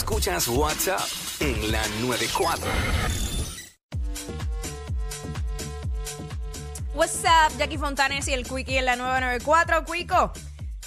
Escuchas WhatsApp en la 94. What's up, Jackie Fontanes y el Quickie en la 994. Quico,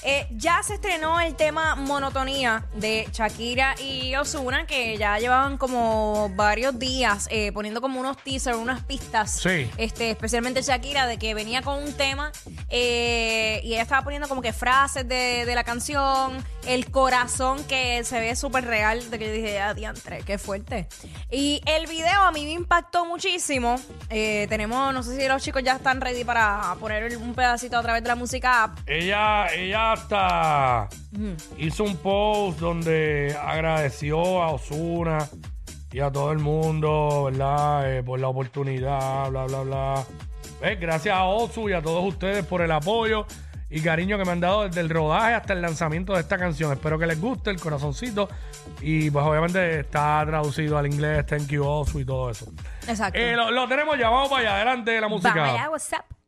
eh, ya se estrenó el tema Monotonía de Shakira y Osuna, que ya llevaban como varios días eh, poniendo como unos teasers, unas pistas. Sí. Este, especialmente Shakira, de que venía con un tema eh, y ella estaba poniendo como que frases de, de la canción, el corazón que se ve súper real, de que yo dije, ah, diantre, qué fuerte. Y el video a mí me impactó muchísimo. Eh, tenemos, no sé si los chicos ya están ready para poner un pedacito a través de la música app. Ella, ella hasta hizo un post donde agradeció a Osuna y a todo el mundo, ¿verdad? Eh, por la oportunidad, bla, bla, bla. ¿Ves? Gracias a Osu y a todos ustedes por el apoyo y cariño que me han dado desde el rodaje hasta el lanzamiento de esta canción. Espero que les guste el corazoncito. Y pues obviamente está traducido al inglés, thank you Osu y todo eso. Exacto. Eh, lo, lo tenemos ya, vamos para allá, adelante de la música. Vamos allá, what's up?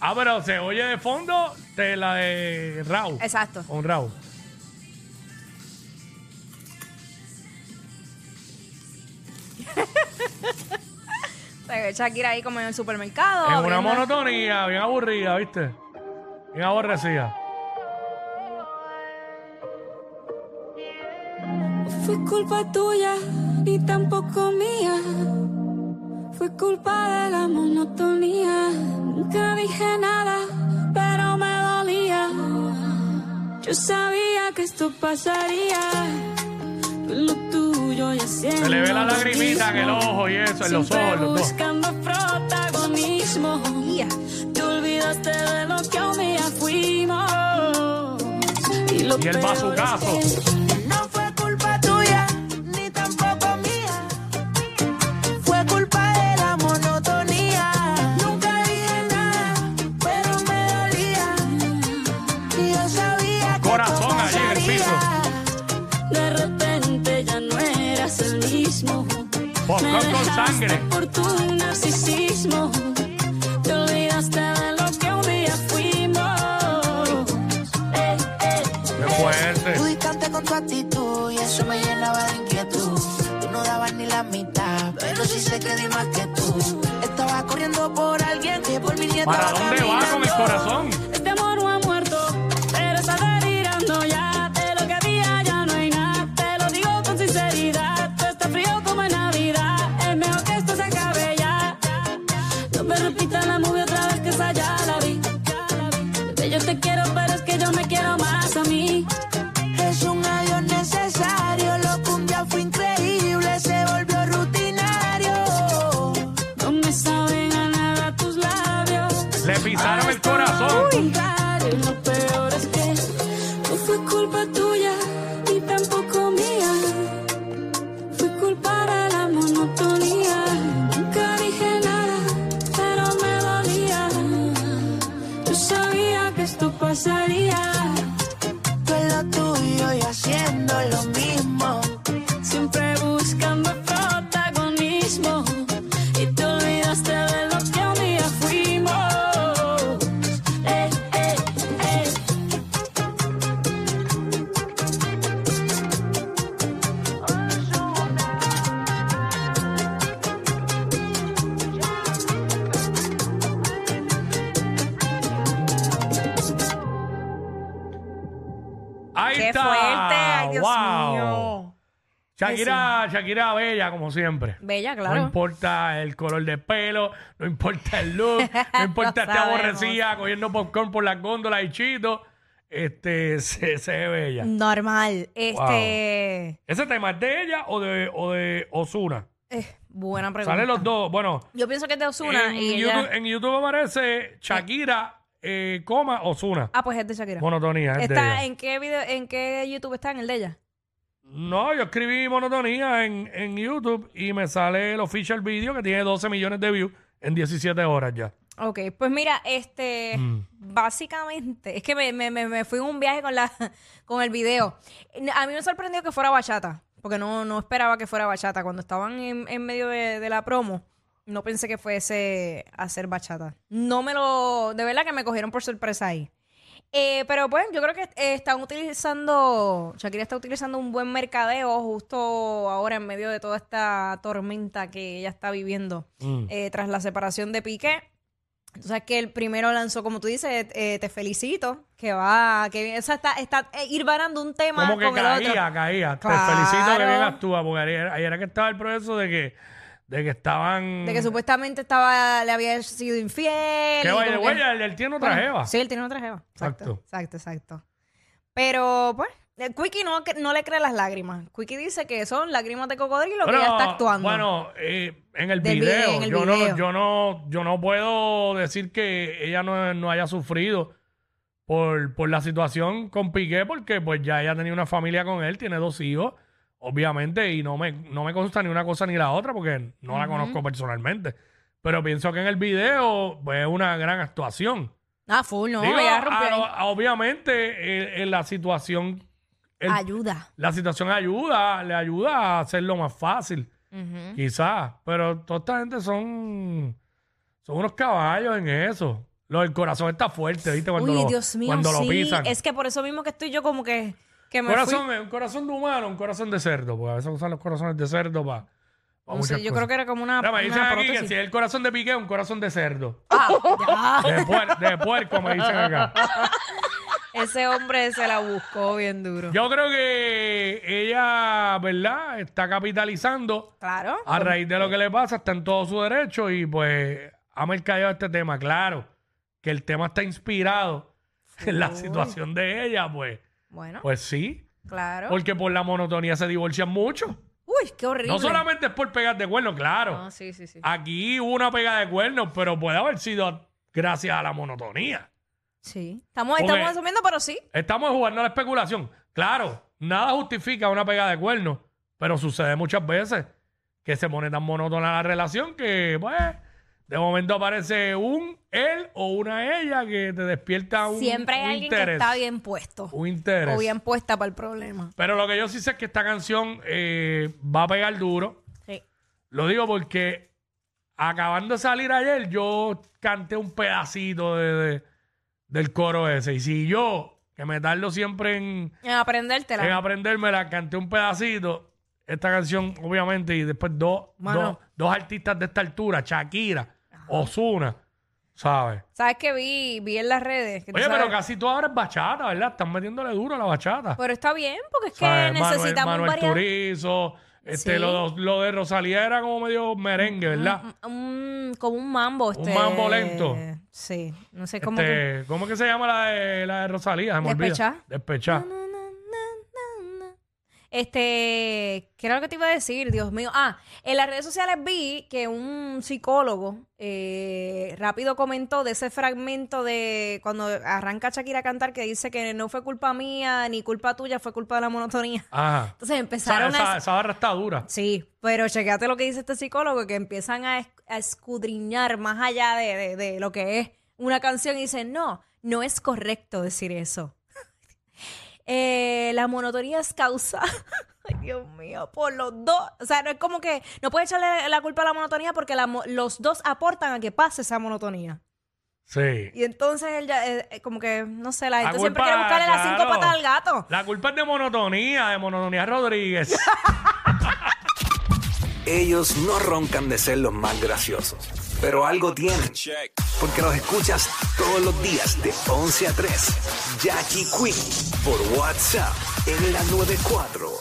Ah, pero se oye de fondo de la de Raúl. Exacto. Con Raúl. Se ve Shakira ahí como en el supermercado. En una abriendo- monotonía, bien aburrida, ¿viste? Bien aborrecida. Fue culpa tuya y tampoco mía. Fue culpa de la monotonía. Nunca dije nada, pero me dolía. Yo sabía que esto pasaría. Lo tuyo ya siendo Se le ve la lagrimita en el ojo y eso, en los ojos, los buscando protagonismo. Te olvidaste de lo que un día fuimos. Y, lo Y el peor bazucazo. es que Popcorn Me con dejaste sangre. Por tu narcisismo. Te olvidaste de lo que un día fuimos. Eh, eh, Qué Tú fuerte. distante con tu actitud y eso me llenaba de inquietud. Tú no dabas ni la mitad, pero sí sé que di más que tú. Estaba corriendo por alguien que por mi nieta ¿Para dónde va con el corazón? Pisaron el corazón. Contrario, lo peor es que no fue culpa tuya ni tampoco mía. Fue culpa de la monotonía. Nunca dije nada, pero me dolía. Yo sabía que esto pasaría. Ahí Qué está. fuerte, ay Dios wow. mío. Shakira, Shakira bella, como siempre. Bella, No claro. importa el color de pelo, no importa el look, no importa Lo sabemos. aborrecida cogiendo popcorn por las góndolas y chito. Este, se, se ve bella. Normal. Este. ¿Ese tema es de ella o de, o de Osuna? eh, buena pregunta. Salen los dos. Bueno, Yo pienso que es de Osuna en, y YouTube, ella. en YouTube aparece Shakira eh, coma, Osuna. Ah, pues es de Shakira. Monotonía. es de está, ella. ¿En qué video, en qué YouTube está? ¿En el de ella? No, yo escribí monotonía en, en YouTube y me sale el official video que tiene 12 millones de views en 17 horas ya. Ok, pues mira, este, Mm. básicamente, es que me, me, me, me fui en un viaje con la con el video. A mí me sorprendió que fuera bachata, porque no, no esperaba que fuera bachata. Cuando estaban en, en medio de, de la promo, no pensé que fuese a hacer bachata. No me lo, de verdad que me cogieron por sorpresa ahí. Eh, pero pues yo creo que eh, están utilizando, Shakira está utilizando un buen mercadeo justo ahora en medio de toda esta tormenta que ella está viviendo Mm. eh, tras la separación de Piqué. Entonces que el primero lanzó, como tú dices, eh, te felicito, que va, que bien, o sea, está, está eh, ir varando un tema Como que con el otro. caía, caía. Claro. Te felicito que bien actúa, porque ayer, ayer era que estaba el proceso de que, de que estaban... De que supuestamente estaba, le había sido infiel. Que y vaya, como que- güey, él, él tiene otra Bueno, jeva. Sí, él tiene otra jeva. Exacto, Exacto. exacto, exacto. Pero, pues, el Quickie no, que- no le cree las lágrimas. Quickie dice que son lágrimas de cocodrilo que ella está actuando. Bueno, eh, en el Del video, video, en el yo, video. No, yo, no, yo no puedo decir que ella no, no haya sufrido por, por la situación con Piqué, porque pues ya ella tenía una familia con él, tiene dos hijos, obviamente, y no me, no me consta ni una cosa ni la otra, porque no la conozco personalmente. Pero pienso que en el video, pues, es una gran actuación. ah, full, no, Digo, ella rompió a- ahí. a- obviamente, eh, en la situación... el- Ayuda. la situación ayuda, le ayuda a hacerlo más fácil, Ujú. quizás. Pero toda esta gente son, son unos caballos en eso. Lo del corazón está fuerte, ¿viste? Cuando, Uy, lo, Dios mío, cuando lo sí. pisan. Es que por eso mismo que estoy yo como que, que me corazón, fui. es un corazón de humano, un corazón de cerdo. Porque a veces usan los corazones de cerdo para No sé, yo creo que era como una, Mira, me dicen una aquí que prótesis. si es el corazón de piqué, un corazón de cerdo. Ah, ya. De, puer- de puerco, me dicen acá. Ese hombre se la buscó bien duro. Yo creo que ella, ¿verdad? Está capitalizando claro. A raíz de lo que le pasa, está en todo su derecho y pues ha mercadeado este tema. Claro, que el tema está inspirado en la situación de ella, pues, Bueno, pues sí. claro. Porque por la monotonía se divorcian mucho. Uy, qué horrible. No solamente es por pegar de cuernos, claro. No, sí, sí, sí. Aquí hubo una pega de cuernos, pero puede haber sido gracias a la monotonía. Sí. Estamos, Porque- estamos asumiendo, pero sí. Estamos jugando a la especulación. Claro, nada justifica una pega de cuernos, pero sucede muchas veces que se pone tan monótona la relación que, pues, de momento aparece un él o una ella que te despierta un, Siempre hay un alguien interés. que está bien puesto. Un interés. O bien puesta para el problema. Pero lo que yo sí sé es que esta canción eh, va a pegar duro. Sí. Lo digo porque acabando de salir ayer, yo canté un pedacito de, de- del coro ese. Y si yo, que me tardo siempre en, En aprendértela. en aprendérmela, canté un pedacito, esta canción, obviamente, y después dos, dos, dos artistas de esta altura, Shakira, Osuna, ¿sabes? ¿Sabes qué vi? Vi en las redes. que tú Oye, sabes- pero casi todo ahora es bachata, ¿verdad? Están metiéndole duro a la bachata. Pero está bien, porque es que ¿Sabes? Manuel- necesitamos Manuel. Turizo, este, Sí. lo, lo de Rosalía era como medio merengue, ¿verdad? Un- como un mambo. Este, mambo lento. Sí. No sé cómo. que- Este, ¿Cómo es que se llama la de, la de Rosalía? Se me olvida. Despechá. Despechá. Este, ¿qué era lo que te iba a decir? Dios mío. Ah, en las redes sociales vi que un psicólogo eh, rápido comentó de ese fragmento de cuando arranca Shakira a cantar que dice que no fue culpa mía ni culpa tuya, fue culpa de la monotonía. Ajá. Entonces empezaron esa, a... esa barra está dura. Sí, pero chequéate lo que dice este psicólogo, que empiezan a, es- a escudriñar más allá de, de- de lo que es una canción y dicen, no, no es correcto decir eso. Eh, la monotonía es causa, ay Dios mío, por los dos. O sea, no es como que no puedes echarle la culpa a la monotonía porque la los dos aportan a que pase esa monotonía. Sí. Y entonces él ya, eh, eh, como que, no sé, la La gente siempre culpa, quiere buscarle las cinco patas al gato. La culpa es de monotonía, de monotonía Rodríguez. Ellos no roncan de ser los más graciosos, pero algo tienen. Porque los escuchas todos los días de 11 a 3. Jackie Quinn por WhatsApp en la 94.